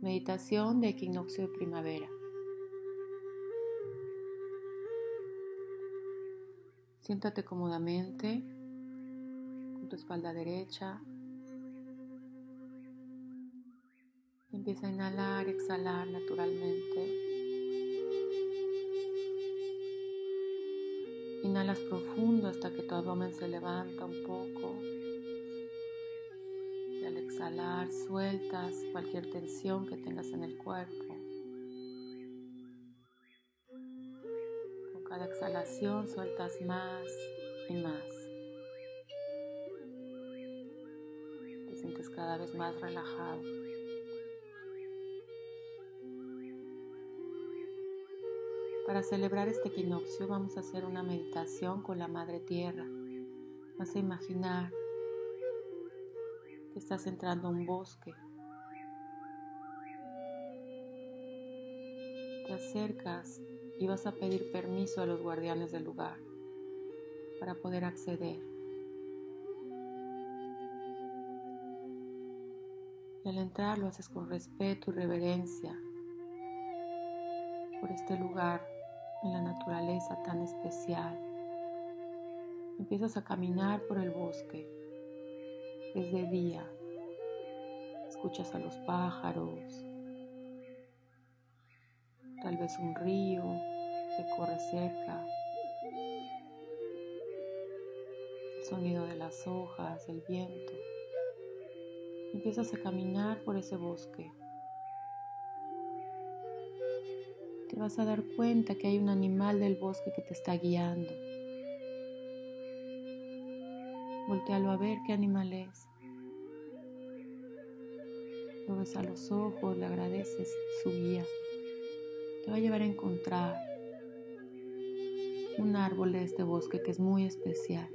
Meditación de equinoccio de primavera. Siéntate cómodamente con tu espalda derecha. Empieza a inhalar, exhalar naturalmente. Inhalas profundo hasta que tu abdomen se levanta un poco exhalar sueltas cualquier tensión que tengas en el cuerpo. Con cada exhalación sueltas más y más. Te sientes cada vez más relajado. Para celebrar este equinoccio vamos a hacer una meditación con la Madre Tierra. Vas a imaginar que estás entrando a un bosque. Te acercas y vas a pedir permiso a los guardianes del lugar para poder acceder. Y al entrar lo haces con respeto y reverencia por este lugar en la naturaleza tan especial. Empiezas a caminar por el bosque es de día. Escuchas a los pájaros, tal vez un río que corre cerca, el sonido de las hojas, el viento. Empiezas a caminar por ese bosque. Te vas a dar cuenta que hay un animal del bosque que te está guiando. Voltealo a ver qué animal es. Lo ves a los ojos, le agradeces su guía. Te va a llevar a encontrar un árbol de este bosque que es muy especial.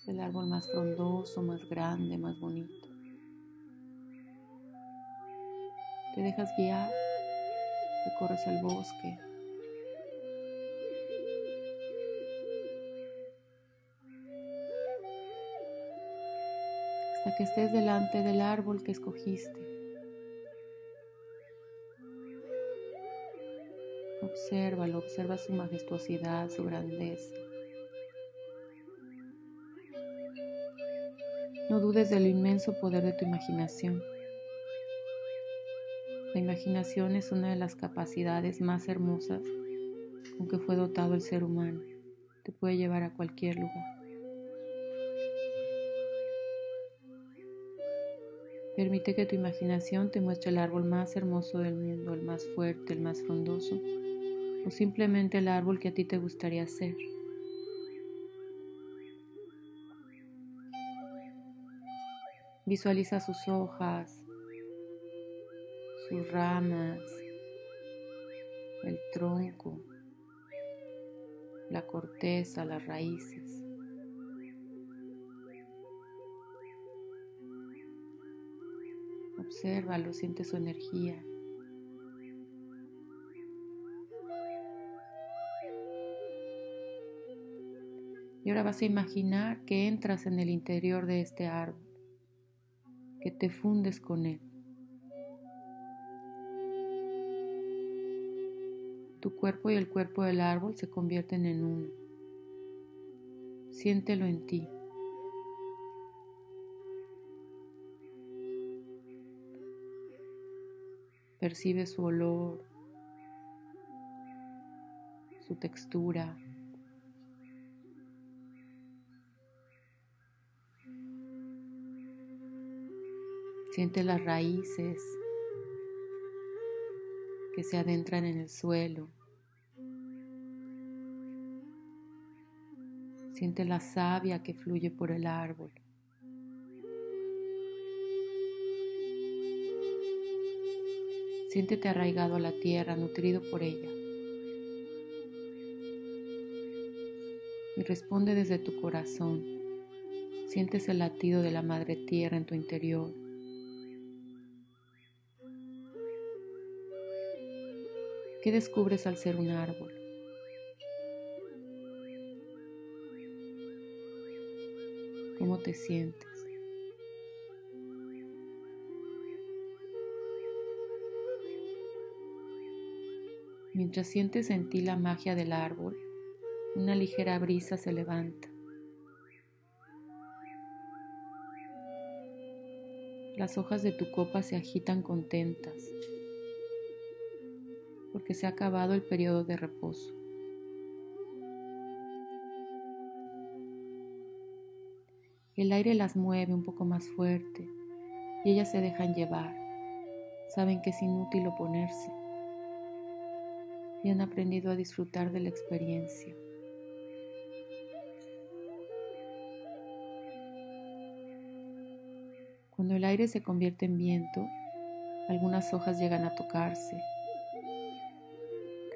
Es el árbol más frondoso, más grande, más bonito. Te dejas guiar, recorres el bosque, hasta que estés delante del árbol que escogiste. Obsérvalo, observa su majestuosidad, su grandeza. No dudes del inmenso poder de tu imaginación. La imaginación es una de las capacidades más hermosas con que fue dotado el ser humano. Te puede llevar a cualquier lugar. Permite que tu imaginación te muestre el árbol más hermoso del mundo, el más fuerte, el más frondoso, o simplemente el árbol que a ti te gustaría ser. Visualiza sus hojas, sus ramas, el tronco, la corteza, las raíces. Obsérvalo, siente su energía. Y ahora vas a imaginar que entras en el interior de este árbol, que te fundes con él. Tu cuerpo y el cuerpo del árbol se convierten en uno. Siéntelo en ti. Percibe su olor, su textura. Siente las raíces que se adentran en el suelo. Siente la savia que fluye por el árbol. Siéntete arraigado a la tierra, nutrido por ella. Y responde desde tu corazón. Sientes el latido de la madre tierra en tu interior. ¿Qué descubres al ser un árbol? ¿Cómo te sientes? Mientras sientes en ti la magia del árbol, una ligera brisa se levanta. Las hojas de tu copa se agitan contentas porque se ha acabado el periodo de reposo. El aire las mueve un poco más fuerte y ellas se dejan llevar. Saben que es inútil oponerse y han aprendido a disfrutar de la experiencia. Cuando el aire se convierte en viento, algunas hojas llegan a tocarse.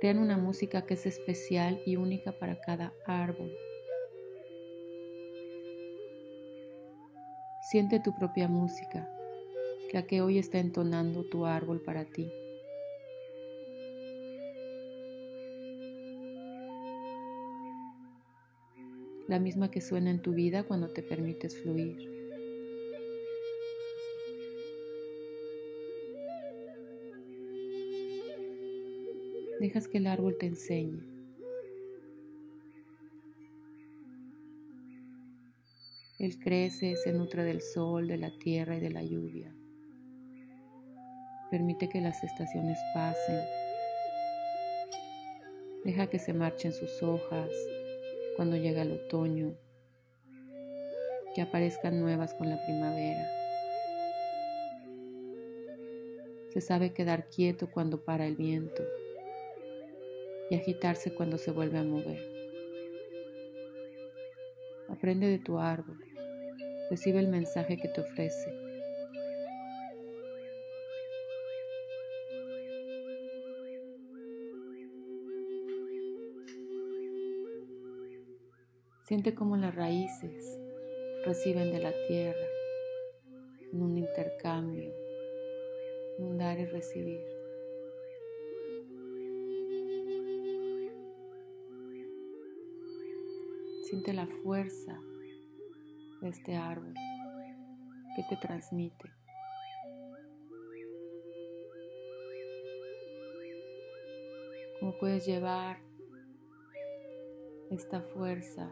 Crean una música que es especial y única para cada árbol. Siente tu propia música, la que hoy está entonando tu árbol para ti. La misma que suena en tu vida cuando te permites fluir. Dejas que el árbol te enseñe. Él crece, se nutre del sol, de la tierra y de la lluvia. Permite que las estaciones pasen. Deja que se marchen sus hojas cuando llega el otoño, que aparezcan nuevas con la primavera. Se sabe quedar quieto cuando para el viento y agitarse cuando se vuelve a mover. Aprende de tu árbol, recibe el mensaje que te ofrece. Siente cómo las raíces reciben de la tierra en un intercambio, un dar y recibir. Siente la fuerza de este árbol que te transmite. Cómo puedes llevar esta fuerza,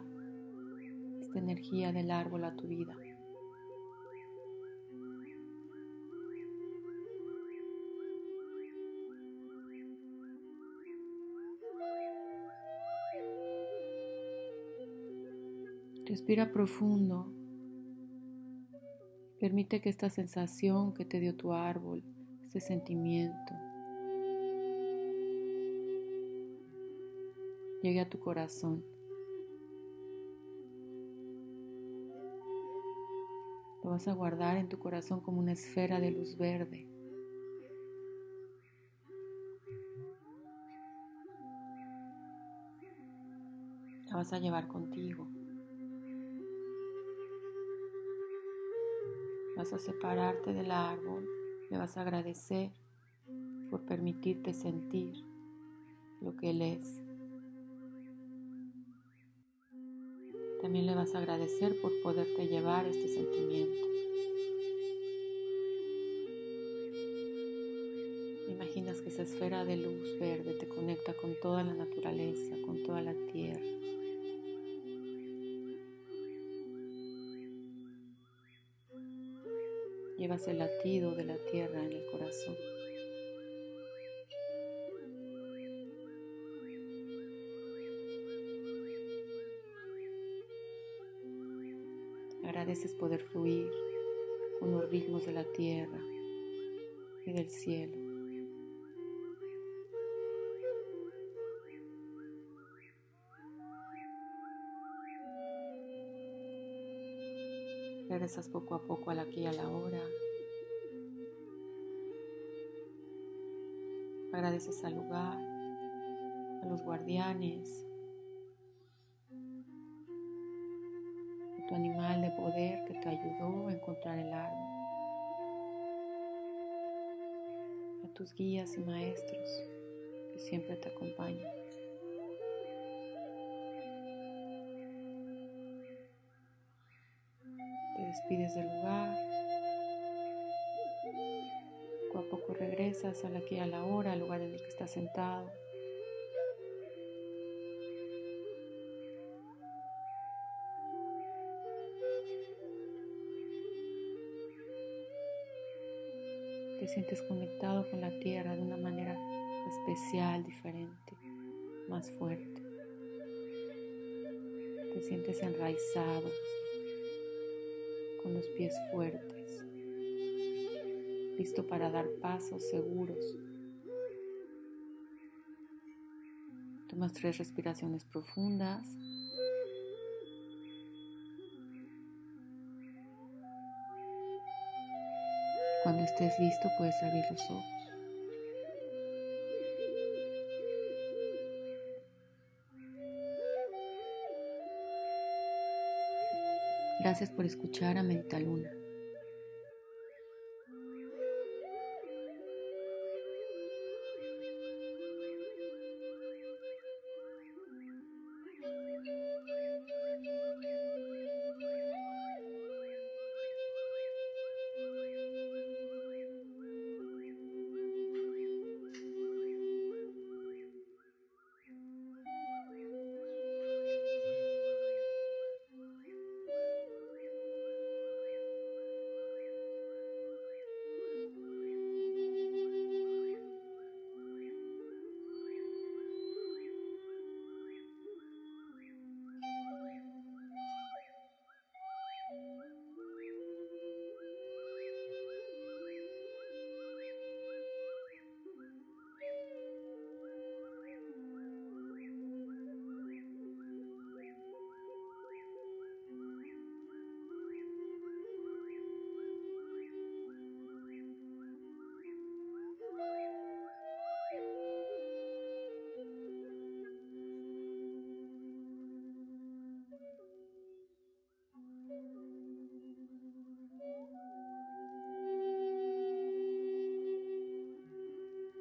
esta energía del árbol a tu vida. Respira profundo. Permite que esta sensación que te dio tu árbol, este sentimiento, llegue a tu corazón. Lo vas a guardar en tu corazón como una esfera de luz verde. La vas a llevar contigo. Vas a separarte del árbol, le vas a agradecer por permitirte sentir lo que Él es. También le vas a agradecer por poderte llevar este sentimiento. Imaginas que esa esfera de luz verde te conecta con toda la naturaleza, con toda la tierra. Llevas el latido de la tierra en el corazón. Agradeces poder fluir con los ritmos de la tierra y del cielo. Regresas poco a poco al aquí y a la hora. Agradeces al lugar, a los guardianes, animal de poder que te ayudó a encontrar el árbol, a tus guías y maestros que siempre te acompañan. despides del lugar. Poco a poco regresas a la que a la hora, al lugar en el que estás sentado. Te sientes conectado con la tierra de una manera especial, diferente, más fuerte. Te sientes enraizado, con los pies fuertes, listo para dar pasos seguros. Tomas tres respiraciones profundas. Cuando estés listo puedes abrir los ojos. Gracias por escuchar a Medita Luna.